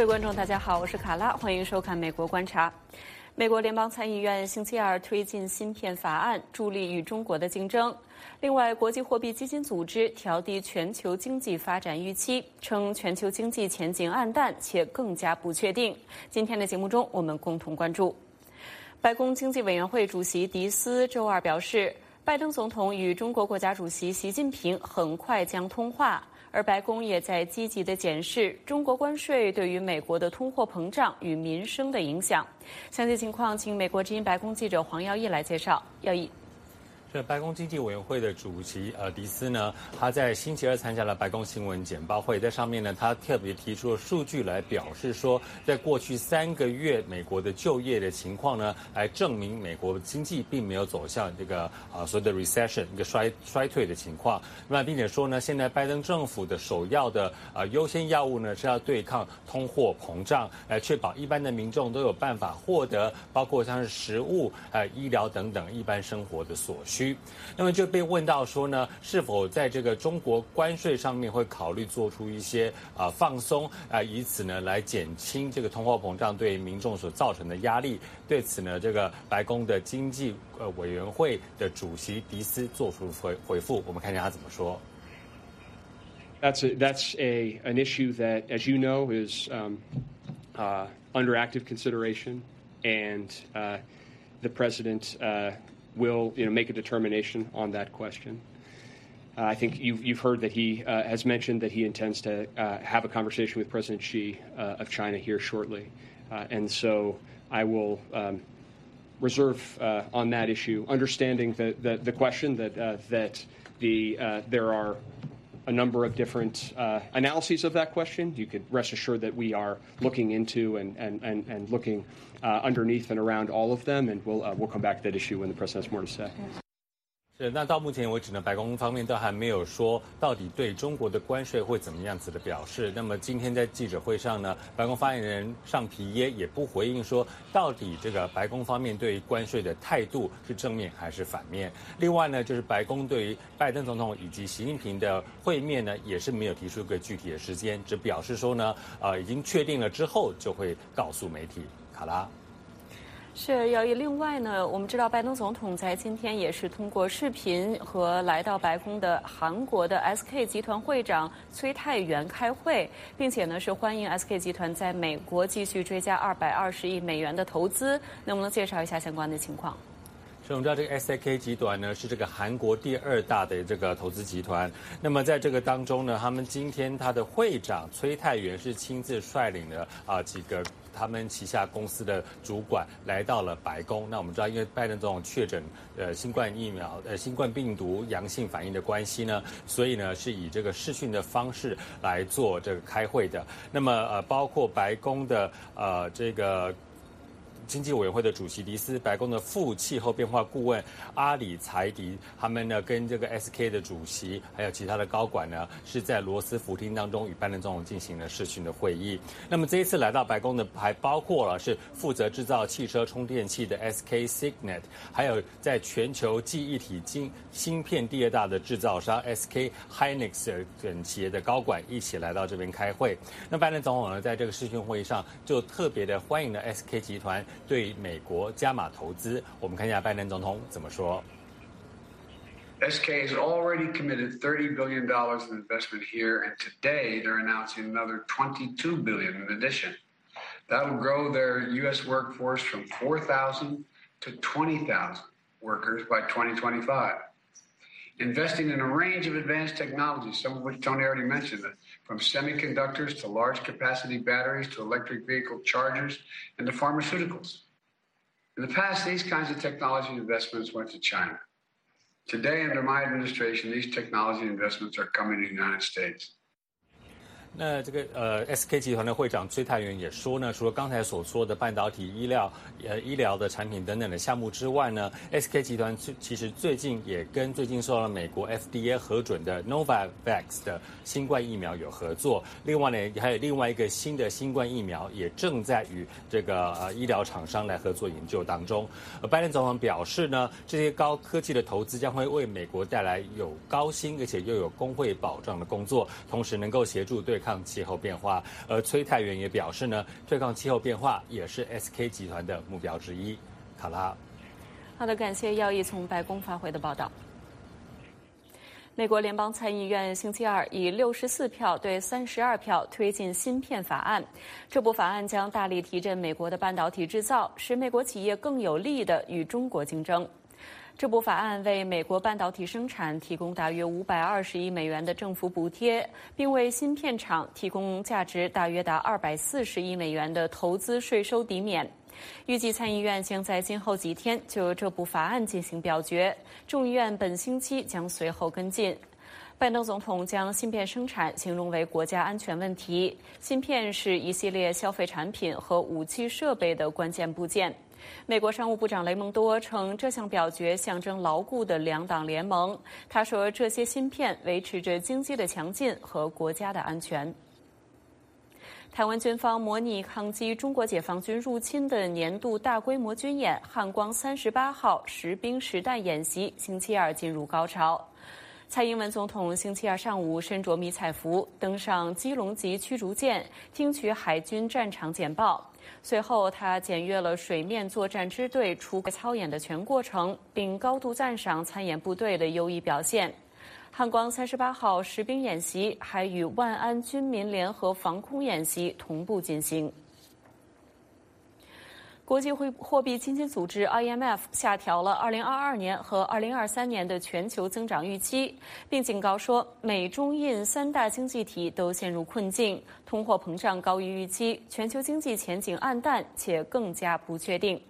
各位观众，大家好，我是卡拉，欢迎收看《美国观察》。美国联邦参议院星期二推进芯片法案，助力与中国的竞争。另外，国际货币基金组织调低全球经济发展预期，称全球经济前景暗淡且更加不确定。今天的节目中，我们共同关注。白宫经济委员会主席迪斯周二表示，拜登总统与中国国家主席习近平很快将通话。而白宫也在积极的检视中国关税对于美国的通货膨胀与民生的影响。详细情况，请美国之音白宫记者黄耀毅来介绍。耀毅。这白宫经济委员会的主席呃迪斯呢，他在星期二参加了白宫新闻简报会，在上面呢，他特别提出了数据来表示说，在过去三个月美国的就业的情况呢，来证明美国经济并没有走向这个啊所谓的 recession 一个衰衰退的情况。那么并且说呢，现在拜登政府的首要的呃优先药物呢是要对抗通货膨胀，来确保一般的民众都有办法获得包括像是食物、呃医疗等等一般生活的所需。区，那么就被问到说呢，是否在这个中国关税上面会考虑做出一些啊放松啊，以此呢来减轻这个通货膨胀对民众所造成的压力？对此呢，这个白宫的经济呃委员会的主席迪斯做出回回复，我们看一下他怎么说。That's a, that's a an issue that, as you know, is um, uh, under active consideration, and uh, the president. Uh, will you know, make a determination on that question. Uh, I think you've, you've heard that he uh, has mentioned that he intends to uh, have a conversation with President Xi uh, of China here shortly. Uh, and so I will um, reserve uh, on that issue, understanding the, the, the question that, that the, there are a number of different analyses of that question. You could rest assured that we are looking into and, and, and, and looking uh, underneath and around all of them, and we'll uh, we'll come back to that issue when the president has more to say. 是，那到目前为止呢，白宫方面都还没有说到底对中国的关税会怎么样子的表示。那么今天在记者会上呢，白宫发言人尚皮耶也不回应说到底这个白宫方面对于关税的态度是正面还是反面。另外呢，就是白宫对于拜登总统以及习近平的会面呢，也是没有提出一个具体的时间，只表示说呢，呃，已经确定了之后就会告诉媒体。好啦，是要另外呢，我们知道拜登总统在今天也是通过视频和来到白宫的韩国的 SK 集团会长崔泰元开会，并且呢是欢迎 SK 集团在美国继续追加二百二十亿美元的投资，能不能介绍一下相关的情况？我们知道这个 SAK 集团呢是这个韩国第二大的这个投资集团。那么在这个当中呢，他们今天他的会长崔泰元是亲自率领了啊几个他们旗下公司的主管来到了白宫。那我们知道，因为拜登总统确诊呃新冠疫苗呃新冠病毒阳性反应的关系呢，所以呢是以这个视讯的方式来做这个开会的。那么呃包括白宫的呃这个。经济委员会的主席迪斯，白宫的副气候变化顾问阿里财迪，他们呢跟这个 SK 的主席还有其他的高管呢，是在罗斯福厅当中与拜登总统进行了视讯的会议。那么这一次来到白宫的还包括了是负责制造汽车充电器的 SK Signet，还有在全球记忆体晶芯片第二大的制造商 SK Hynix 等企业的高管一起来到这边开会。那拜登总统呢在这个视讯会议上就特别的欢迎了 SK 集团。对美国加码投资，我们看一下拜登总统怎么说。SK has already committed $30 billion in investment here, and today they're announcing another $22 billion in addition. That will grow their U.S. workforce from 4,000 to 20,000 workers by 2025. Investing in a range of advanced technologies, some of which Tony already mentioned, from semiconductors to large capacity batteries to electric vehicle chargers and to pharmaceuticals. In the past, these kinds of technology investments went to China. Today, under my administration, these technology investments are coming to the United States. 那这个呃，SK 集团的会长崔泰元也说呢，除了刚才所说的半导体、医疗、呃医疗的产品等等的项目之外呢，SK 集团最其实最近也跟最近受到了美国 FDA 核准的 Novavax 的新冠疫苗有合作。另外呢，还有另外一个新的新冠疫苗也正在与这个呃医疗厂商来合作研究当中。而拜登总统表示呢，这些高科技的投资将会为美国带来有高薪而且又有工会保障的工作，同时能够协助对。抗气候变化。而崔泰元也表示呢，对抗气候变化也是 SK 集团的目标之一。卡拉，好的，感谢耀义从白宫发回的报道。美国联邦参议院星期二以六十四票对三十二票推进芯片法案。这部法案将大力提振美国的半导体制造，使美国企业更有力的与中国竞争。这部法案为美国半导体生产提供大约五百二十亿美元的政府补贴，并为芯片厂提供价值大约达二百四十亿美元的投资税收抵免。预计参议院将在今后几天就这部法案进行表决，众议院本星期将随后跟进。拜登总统将芯片生产形容为国家安全问题，芯片是一系列消费产品和武器设备的关键部件。美国商务部长雷蒙多称，这项表决象征牢固的两党联盟。他说，这些芯片维持着经济的强劲和国家的安全。台湾军方模拟抗击中国解放军入侵的年度大规模军演“汉光三十八号”实兵实弹演习，星期二进入高潮。蔡英文总统星期二上午身着迷彩服登上基隆级驱逐舰，听取海军战场简报。随后，他检阅了水面作战支队出操演的全过程，并高度赞赏参演部队的优异表现。汉光三十八号实兵演习还与万安军民联合防空演习同步进行。国际货货币基金组织 IMF 下调了2022年和2023年的全球增长预期，并警告说，美中印三大经济体都陷入困境，通货膨胀高于预期，全球经济前景暗淡且更加不确定。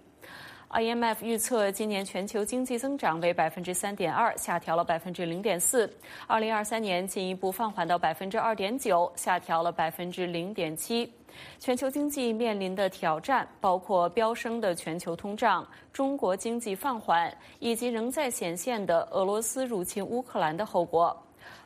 IMF 预测今年全球经济增长为百分之三点二，下调了百分之零点四。二零二三年进一步放缓到百分之二点九，下调了百分之零点七。全球经济面临的挑战包括飙升的全球通胀、中国经济放缓以及仍在显现的俄罗斯入侵乌克兰的后果。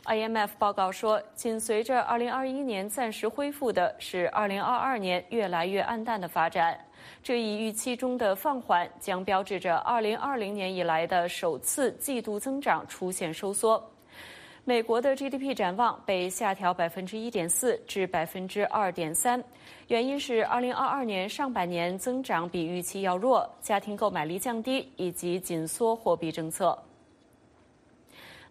IMF 报告说，紧随着二零二一年暂时恢复的是二零二二年越来越暗淡的发展。这一预期中的放缓将标志着2020年以来的首次季度增长出现收缩。美国的 GDP 展望被下调百分之一点四至百分之二点三，原因是2022年上半年增长比预期要弱，家庭购买力降低以及紧缩货币政策。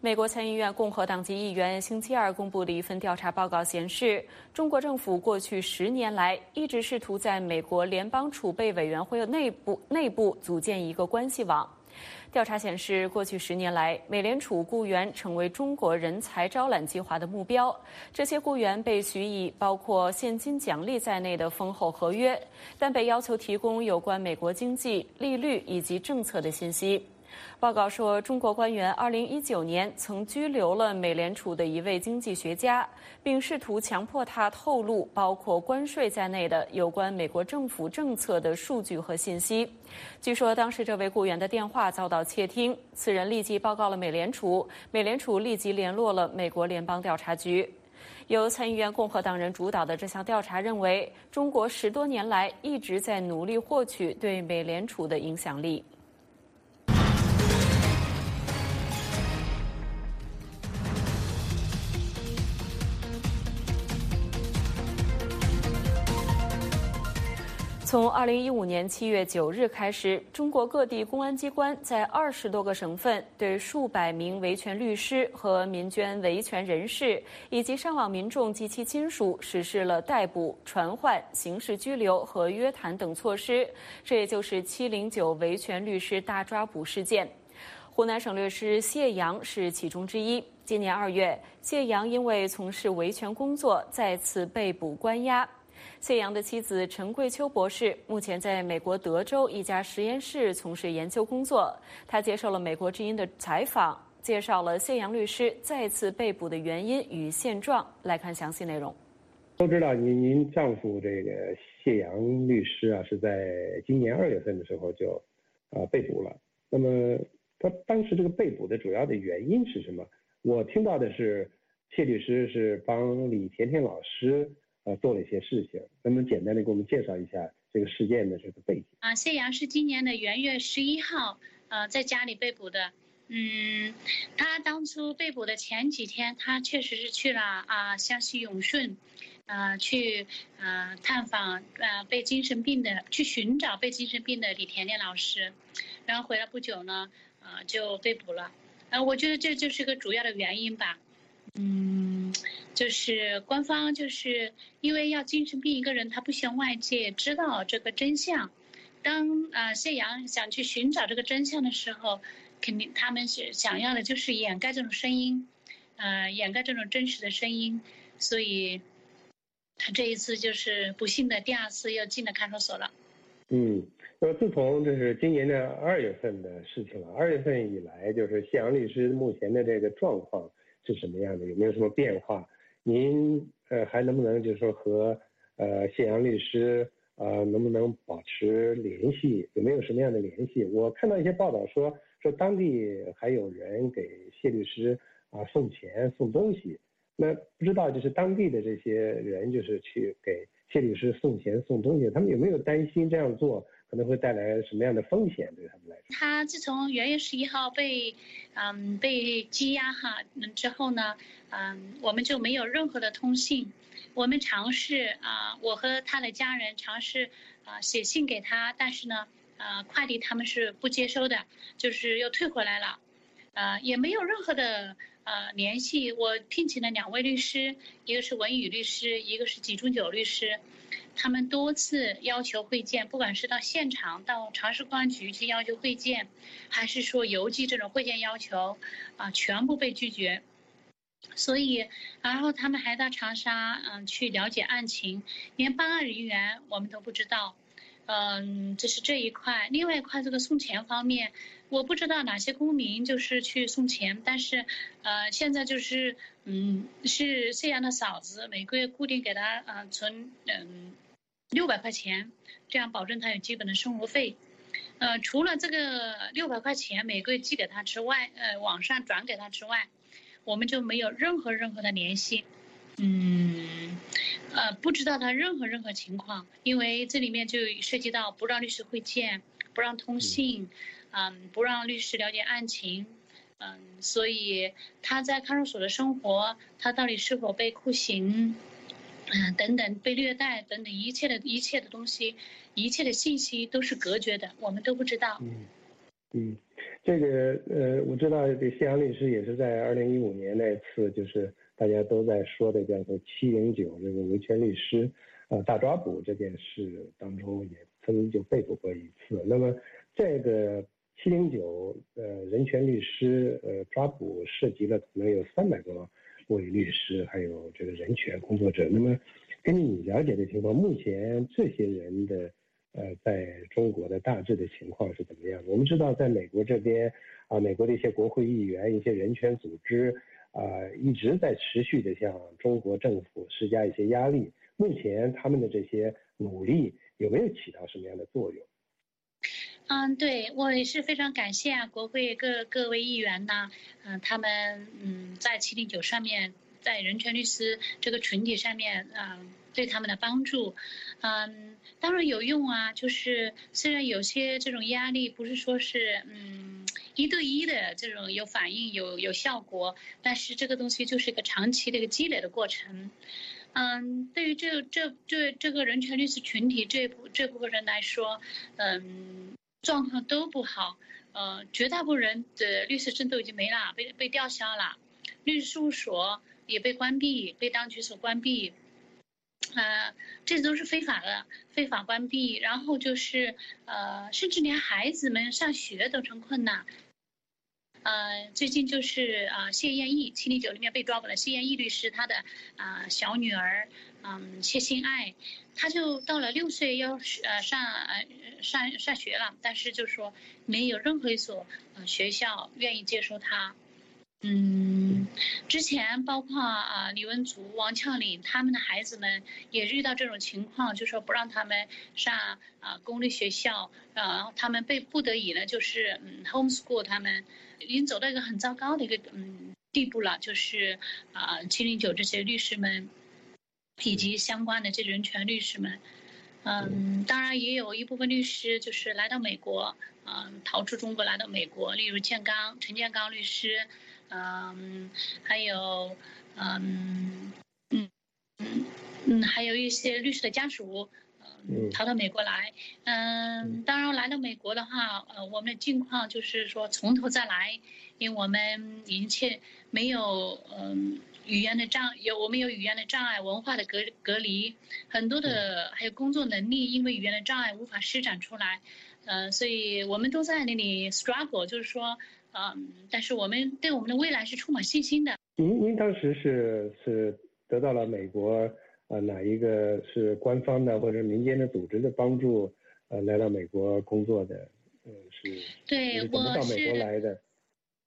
美国参议院共和党籍议员星期二公布的一份调查报告显示，中国政府过去十年来一直试图在美国联邦储备委员会内部内部组建一个关系网。调查显示，过去十年来，美联储雇员成为中国人才招揽计划的目标。这些雇员被许以包括现金奖励在内的丰厚合约，但被要求提供有关美国经济、利率以及政策的信息。报告说，中国官员2019年曾拘留了美联储的一位经济学家，并试图强迫他透露包括关税在内的有关美国政府政策的数据和信息。据说，当时这位雇员的电话遭到窃听，此人立即报告了美联储，美联储立即联络了美国联邦调查局。由参议院共和党人主导的这项调查认为，中国十多年来一直在努力获取对美联储的影响力。从二零一五年七月九日开始，中国各地公安机关在二十多个省份对数百名维权律师和民间维权人士以及上网民众及其亲属实施了逮捕、传唤、刑事拘留和约谈等措施。这也就是“七零九”维权律师大抓捕事件。湖南省律师谢阳是其中之一。今年二月，谢阳因为从事维权工作，再次被捕关押。谢阳的妻子陈桂秋博士目前在美国德州一家实验室从事研究工作。他接受了美国之音的采访，介绍了谢阳律师再次被捕的原因与现状。来看详细内容。都知道您您丈夫这个谢阳律师啊，是在今年二月份的时候就啊被捕了。那么他当时这个被捕的主要的原因是什么？我听到的是谢律师是帮李甜甜老师。呃，做了一些事情，能不能简单的给我们介绍一下这个事件的这个背景？啊，谢阳是今年的元月十一号，呃，在家里被捕的。嗯，他当初被捕的前几天，他确实是去了啊湘西永顺，啊去啊探访啊被精神病的，去寻找被精神病的李甜甜老师，然后回来不久呢，啊就被捕了。啊，我觉得这就是个主要的原因吧。嗯，就是官方就是因为要精神病一个人，他不希望外界知道这个真相。当啊谢阳想去寻找这个真相的时候。肯定他们是想要的，就是掩盖这种声音，呃，掩盖这种真实的声音，所以，他这一次就是不幸的第二次又进了看守所了。嗯，那么自从这是今年的二月份的事情了，二月份以来，就是谢阳律师目前的这个状况是什么样的？有没有什么变化？您呃还能不能就是说和呃谢阳律师呃能不能保持联系？有没有什么样的联系？我看到一些报道说。说当地还有人给谢律师啊送钱送东西，那不知道就是当地的这些人就是去给谢律师送钱送东西，他们有没有担心这样做可能会带来什么样的风险对他们？他自从元月十一号被嗯被羁押哈之后呢，嗯我们就没有任何的通信，我们尝试啊我和他的家人尝试啊写信给他，但是呢。呃，快递他们是不接收的，就是又退回来了，呃，也没有任何的呃联系。我聘请了两位律师，一个是文宇律师，一个是纪中九律师，他们多次要求会见，不管是到现场到长沙公安局去要求会见，还是说邮寄这种会见要求，啊，全部被拒绝。所以，然后他们还到长沙嗯去了解案情，连办案人员我们都不知道。嗯，这是这一块。另外一块，这个送钱方面，我不知道哪些公民就是去送钱，但是，呃，现在就是，嗯，是谢阳的嫂子每个月固定给他呃存嗯六百块钱，这样保证他有基本的生活费。呃，除了这个六百块钱每个月寄给他之外，呃，网上转给他之外，我们就没有任何任何的联系。嗯。呃，不知道他任何任何情况，因为这里面就涉及到不让律师会见，不让通信，嗯，不让律师了解案情，嗯，所以他在看守所的生活，他到底是否被酷刑，嗯，等等被虐待等等一切的一切的东西，一切的信息都是隔绝的，我们都不知道。嗯，嗯，这个呃，我知道这谢阳律师也是在二零一五年那次就是。大家都在说的叫做“七零九”这个维权律师，呃，大抓捕这件事当中，也曾经就被捕过一次。那么，这个“七零九”呃人权律师呃抓捕涉及了可能有三百多位律师，还有这个人权工作者。那么，根据你了解的情况，目前这些人的呃在中国的大致的情况是怎么样？我们知道，在美国这边啊，美国的一些国会议员、一些人权组织。啊，一直在持续的向中国政府施加一些压力。目前他们的这些努力有没有起到什么样的作用？嗯，对我也是非常感谢啊，国会各各位议员呢，嗯，他们嗯在七零九上面，在人权律师这个群体上面，嗯，对他们的帮助，嗯，当然有用啊。就是虽然有些这种压力不是说是嗯。一对一的这种有反应有有效果，但是这个东西就是一个长期的一个积累的过程。嗯，对于这这这这个人权律师群体这部这部分人来说，嗯，状况都不好。呃，绝大部分人的律师证都已经没了，被被吊销了，律师事务所也被关闭，被当局所关闭。呃，这都是非法的，非法关闭。然后就是呃，甚至连孩子们上学都成困难。呃，最近就是啊，谢艳义七零九里面被抓捕了。谢艳义律师他的啊小女儿，嗯，谢心爱，她就到了六岁要呃上呃上上学了，但是就说没有任何一所呃学校愿意接收她。嗯，之前包括啊李文竹、王俏玲他们的孩子们也遇到这种情况，就说不让他们上啊公立学校，然后他们被不得已呢，就是嗯 homeschool 他们。已经走到一个很糟糕的一个嗯地步了，就是啊七零九这些律师们，以及相关的这人权律师们，嗯，当然也有一部分律师就是来到美国，嗯，逃出中国来到美国，例如建刚、陈建刚律师，嗯，还有，嗯，嗯，嗯，嗯，还有一些律师的家属，嗯，逃到美国来，嗯，当然来到美国的话，呃，我们的境况就是说从头再来，因为我们一切没有，嗯。语言的障有我们有语言的障碍，文化的隔隔离，很多的还有工作能力，因为语言的障碍无法施展出来，嗯，所以我们都在那里 struggle，就是说，嗯，但是我们对我们的未来是充满信心的。您您当时是是得到了美国呃哪一个是官方的或者民间的组织的帮助，呃来到美国工作的，嗯是？对，我是到美国来的。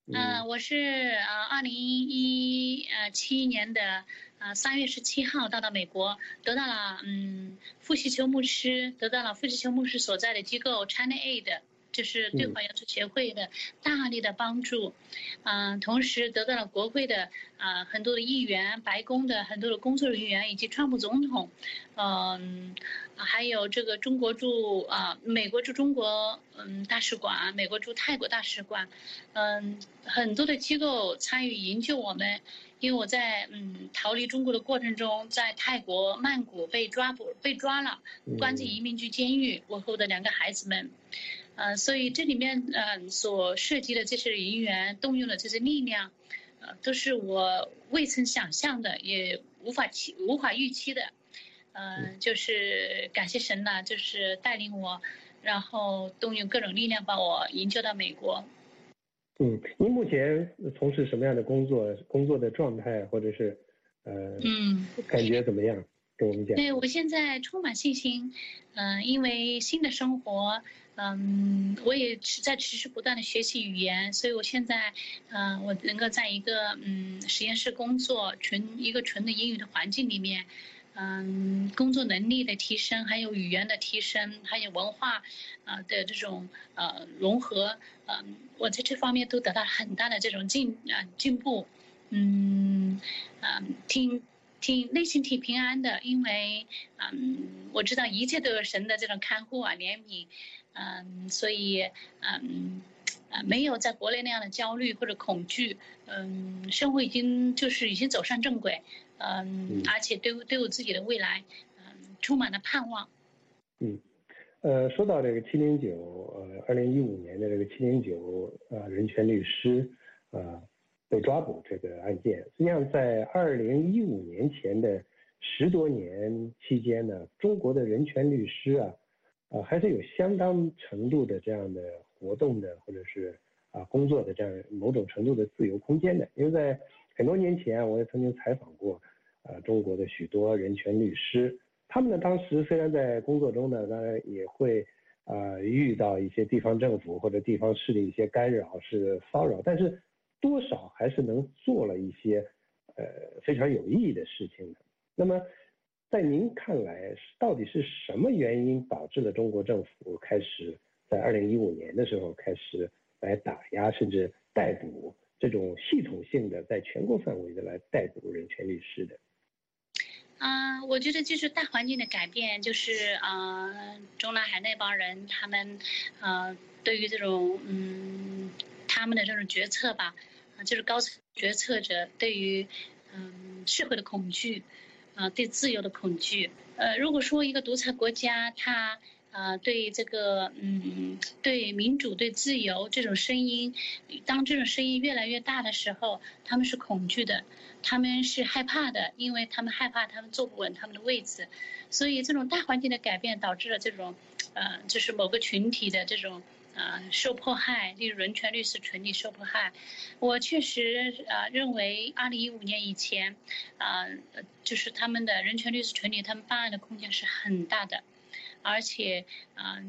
嗯，我是呃二零一呃七年的呃三月十七号到到美国，得到了嗯傅习球牧师得到了傅习球牧师所在的机构 China Aid。就是对华要求协会的大力的帮助，嗯，同时得到了国会的啊很多的议员、白宫的很多的工作人员以及川普总统，嗯，还有这个中国驻啊美国驻中国嗯大使馆、美国驻泰国大使馆，嗯，很多的机构参与营救我们，因为我在嗯逃离中国的过程中，在泰国曼谷被抓捕被抓了，关进移民局监狱，我和我的两个孩子们。呃，所以这里面呃所涉及的这些人员动用的这些力量，呃，都是我未曾想象的，也无法期无法预期的，嗯，就是感谢神呐，就是带领我，然后动用各种力量把我营救到美国。嗯，您目前从事什么样的工作？工作的状态或者是呃，嗯，感觉怎么样？跟我们讲。对我现在充满信心，嗯，因为新的生活。嗯，我也是在持续不断的学习语言，所以我现在，嗯，我能够在一个嗯实验室工作，纯一个纯的英语的环境里面，嗯，工作能力的提升，还有语言的提升，还有文化，啊的这种呃融合，嗯，我在这方面都得到很大的这种进啊进步，嗯，嗯，挺挺内心挺平安的，因为嗯，我知道一切都有神的这种看护啊怜悯。嗯，所以嗯，啊，没有在国内那样的焦虑或者恐惧，嗯，生活已经就是已经走上正轨，嗯，而且对对我自己的未来，嗯，充满了盼望。嗯，呃，说到这个七零九，呃，二零一五年的这个七零九，呃，人权律师，呃，被抓捕这个案件，实际上在二零一五年前的十多年期间呢，中国的人权律师啊。啊，还是有相当程度的这样的活动的，或者是啊工作的这样某种程度的自由空间的。因为在很多年前，我也曾经采访过啊中国的许多人权律师，他们呢当时虽然在工作中呢，当然也会啊遇到一些地方政府或者地方势力一些干扰是骚扰，但是多少还是能做了一些呃非常有意义的事情的。那么。在您看来，到底是什么原因导致了中国政府开始在二零一五年的时候开始来打压甚至逮捕这种系统性的在全国范围的来逮捕人权律师的？啊，我觉得就是大环境的改变，就是啊，中南海那帮人他们啊，对于这种嗯他们的这种决策吧，啊，就是高层决策者对于嗯社会的恐惧。啊，对自由的恐惧。呃，如果说一个独裁国家，它啊对这个嗯对民主、对自由这种声音，当这种声音越来越大的时候，他们是恐惧的，他们是害怕的，因为他们害怕他们坐不稳他们的位置。所以这种大环境的改变导致了这种，呃，就是某个群体的这种。啊，受迫害，例如人权律师群体受迫害，我确实啊认为，二零一五年以前，啊，就是他们的人权律师群体，他们办案的空间是很大的，而且啊，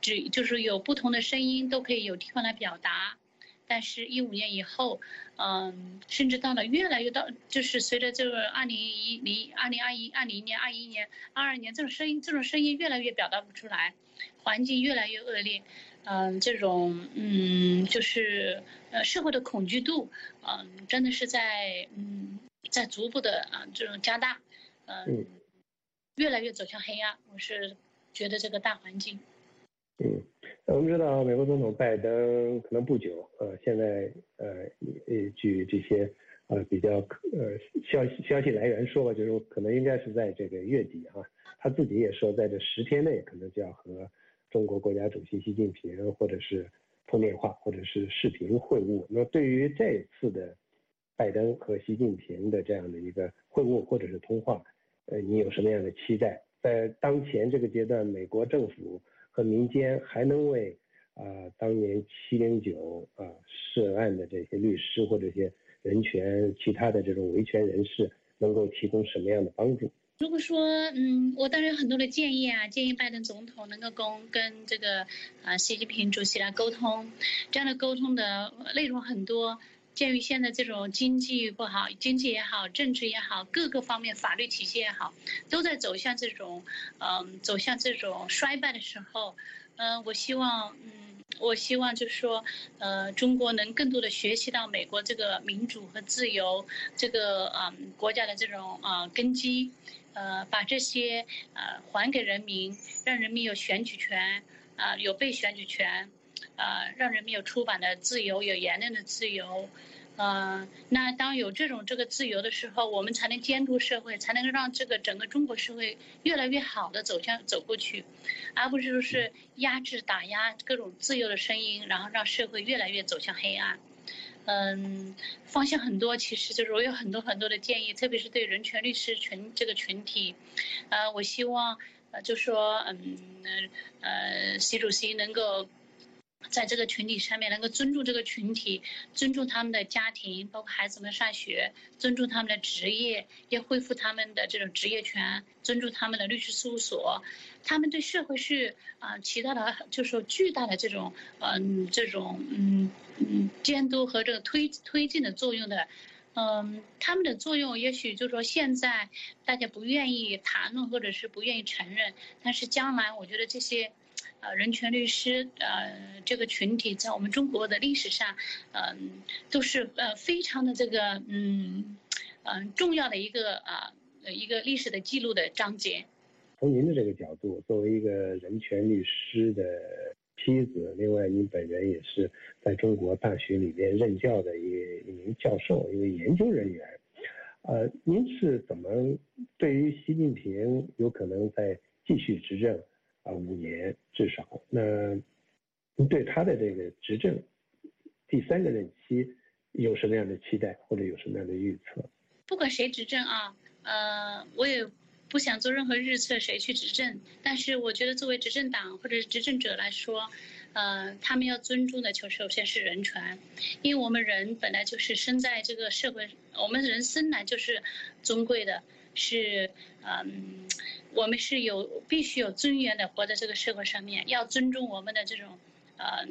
只就是有不同的声音都可以有地方来表达，但是，一五年以后，嗯，甚至到了越来越到，就是随着这个二零一零、二零二一、二零年、二一年、二二年，这种声音，这种声音越来越表达不出来，环境越来越恶劣。嗯，这种嗯，就是呃，社会的恐惧度，嗯，真的是在嗯，在逐步的啊，这种加大，嗯，越来越走向黑暗。我是觉得这个大环境。嗯，我们知道美国总统拜登可能不久，呃，现在呃呃，据这些呃比较呃消息消息来源说吧，就是可能应该是在这个月底哈，他自己也说在这十天内可能就要和中国国家主席习近平或者是通电话或者是视频会晤。那对于这次的拜登和习近平的这样的一个会晤或者是通话，呃，你有什么样的期待？在当前这个阶段，美国政府。和民间还能为啊当年七零九啊涉案的这些律师或这些人权其他的这种维权人士能够提供什么样的帮助？如果说嗯，我当然有很多的建议啊，建议拜登总统能够跟跟这个啊习近平主席来沟通，这样的沟通的内容很多。鉴于现在这种经济不好，经济也好，政治也好，各个方面法律体系也好，都在走向这种，嗯，走向这种衰败的时候，嗯，我希望，嗯，我希望就是说，呃，中国能更多的学习到美国这个民主和自由这个嗯国家的这种啊根基，呃，把这些呃还给人民，让人民有选举权，啊，有被选举权。呃，让人民有出版的自由，有言论的自由，呃，那当有这种这个自由的时候，我们才能监督社会，才能让这个整个中国社会越来越好的走向走过去，而不是说是压制打压各种自由的声音，然后让社会越来越走向黑暗。嗯，方向很多，其实就是我有很多很多的建议，特别是对人权律师群这个群体，呃，我希望呃就说嗯呃习主席能够。在这个群体上面，能够尊重这个群体，尊重他们的家庭，包括孩子们上学，尊重他们的职业，要恢复他们的这种职业权，尊重他们的律师事务所，他们对社会是啊起到了就是说巨大的这种嗯这种嗯嗯监督和这个推推进的作用的，嗯他们的作用也许就是说现在大家不愿意谈论或者是不愿意承认，但是将来我觉得这些。呃，人权律师，呃，这个群体在我们中国的历史上，嗯，都是呃非常的这个，嗯，嗯，重要的一个啊，一个历史的记录的章节。从您的这个角度，作为一个人权律师的妻子，另外您本人也是在中国大学里面任教的一一名教授，一位研究人员，呃，您是怎么对于习近平有可能在继续执政？啊，五年至少。那对他的这个执政第三个任期有什么样的期待，或者有什么样的预测？不管谁执政啊，呃，我也不想做任何预测谁去执政。但是我觉得，作为执政党或者执政者来说，呃，他们要尊重的就首先是人权，因为我们人本来就是生在这个社会，我们人生来就是尊贵的，是嗯。我们是有必须有尊严的活在这个社会上面，要尊重我们的这种，呃，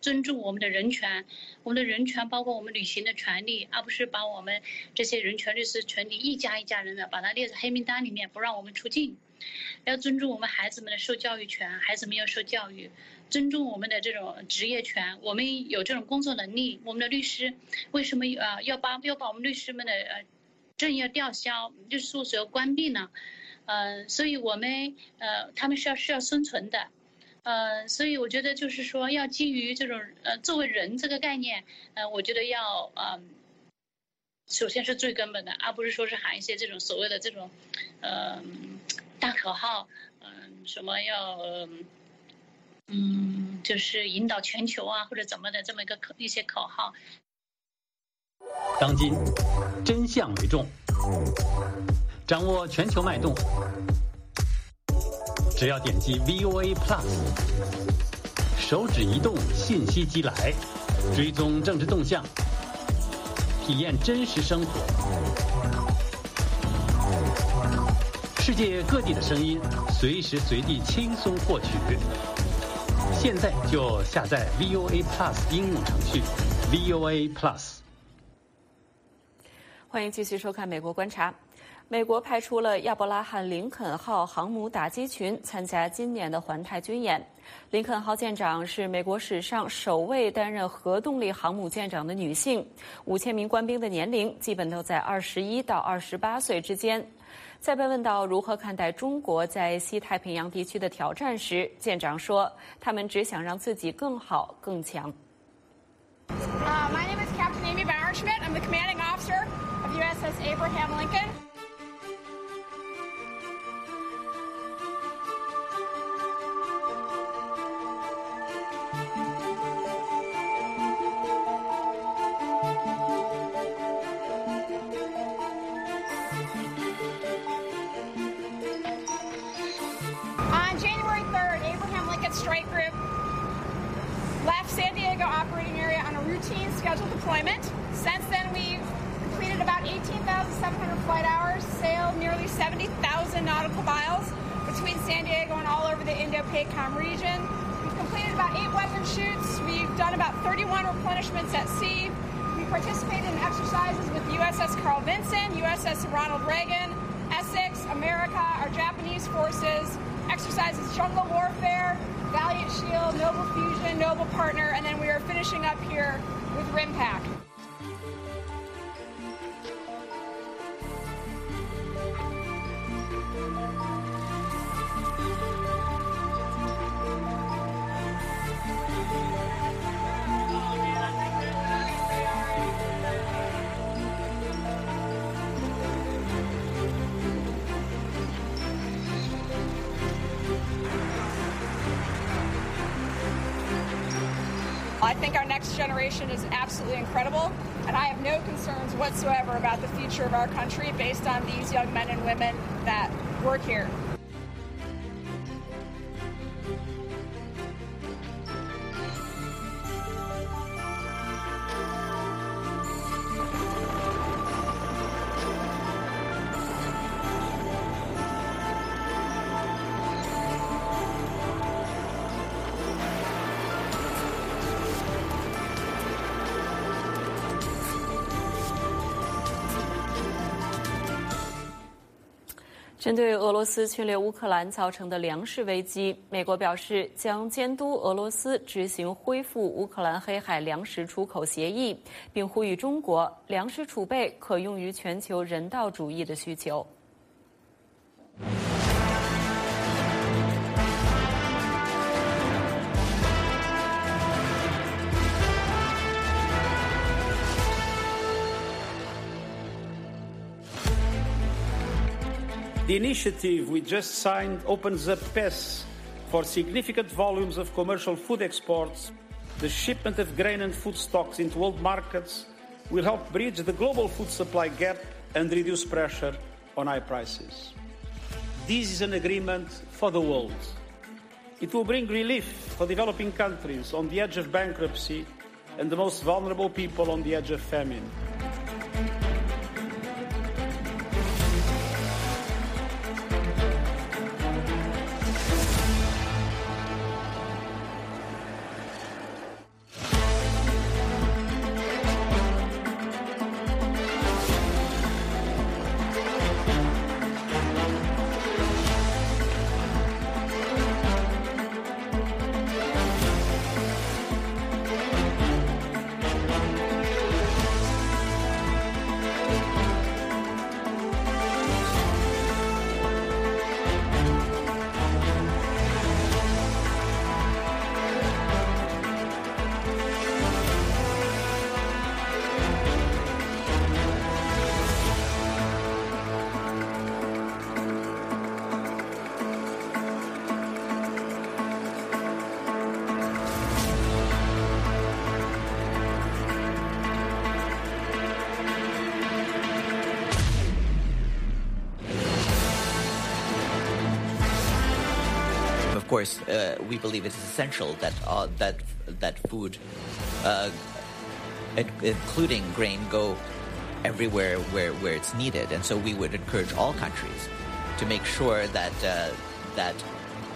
尊重我们的人权，我们的人权包括我们履行的权利，而不是把我们这些人权律师权利一家一家人的把它列在黑名单里面，不让我们出境。要尊重我们孩子们的受教育权，孩子们要受教育，尊重我们的这种职业权，我们有这种工作能力。我们的律师为什么呃要把要把我们律师们的呃证要吊销，律师事务所要关闭呢？嗯，所以我们呃，他们是要是要生存的，呃，所以我觉得就是说，要基于这种呃，作为人这个概念，呃，我觉得要嗯，首先是最根本的，而不是说是喊一些这种所谓的这种，呃，大口号，嗯，什么要，嗯，就是引导全球啊，或者怎么的这么一个口一些口号。当今真相为重。掌握全球脉动，只要点击 VOA Plus，手指移动，信息即来，追踪政治动向，体验真实生活，世界各地的声音，随时随地轻松获取。现在就下载 VOA Plus 应用程序，VOA Plus。欢迎继续收看《美国观察》。美国派出了亚伯拉罕·林肯号航母打击群参加今年的环太军演。林肯号舰长是美国史上首位担任核动力航母舰长的女性。五千名官兵的年龄基本都在二十一到二十八岁之间。在被问到如何看待中国在西太平洋地区的挑战时，舰长说：“他们只想让自己更好、更强。” my name is Captain Amy Bauerschmidt. I'm the commanding officer of USS Abraham Lincoln. Scheduled deployment. Since then, we've completed about 18,700 flight hours, sailed nearly 70,000 nautical miles between San Diego and all over the Indo-PACOM region. We've completed about eight weapon shoots. We've done about 31 replenishments at sea. We participated in exercises with USS Carl Vinson, USS Ronald Reagan, Essex, America, our Japanese forces, exercises jungle warfare, Valiant Shield, Noble Fusion, Noble Partner, and then we are finishing up here Rim Pack. I think our next generation is absolutely incredible, and I have no concerns whatsoever about the future of our country based on these young men and women that work here. “针对俄罗斯侵略乌克兰造成的粮食危机，美国表示将监督俄罗斯执行恢复乌克兰黑海粮食出口协议，并呼吁中国粮食储备可用于全球人道主义的需求。The initiative we just signed opens up paths for significant volumes of commercial food exports. The shipment of grain and food stocks into world markets will help bridge the global food supply gap and reduce pressure on high prices. This is an agreement for the world. It will bring relief for developing countries on the edge of bankruptcy and the most vulnerable people on the edge of famine. course, uh, we believe it's essential that uh, that that food, uh, including grain, go everywhere where, where it's needed, and so we would encourage all countries to make sure that that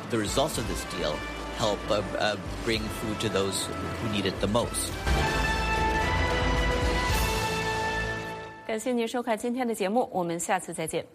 the results of this deal help bring food to those who need it the most. 感谢您收看今天的节目，我们下次再见。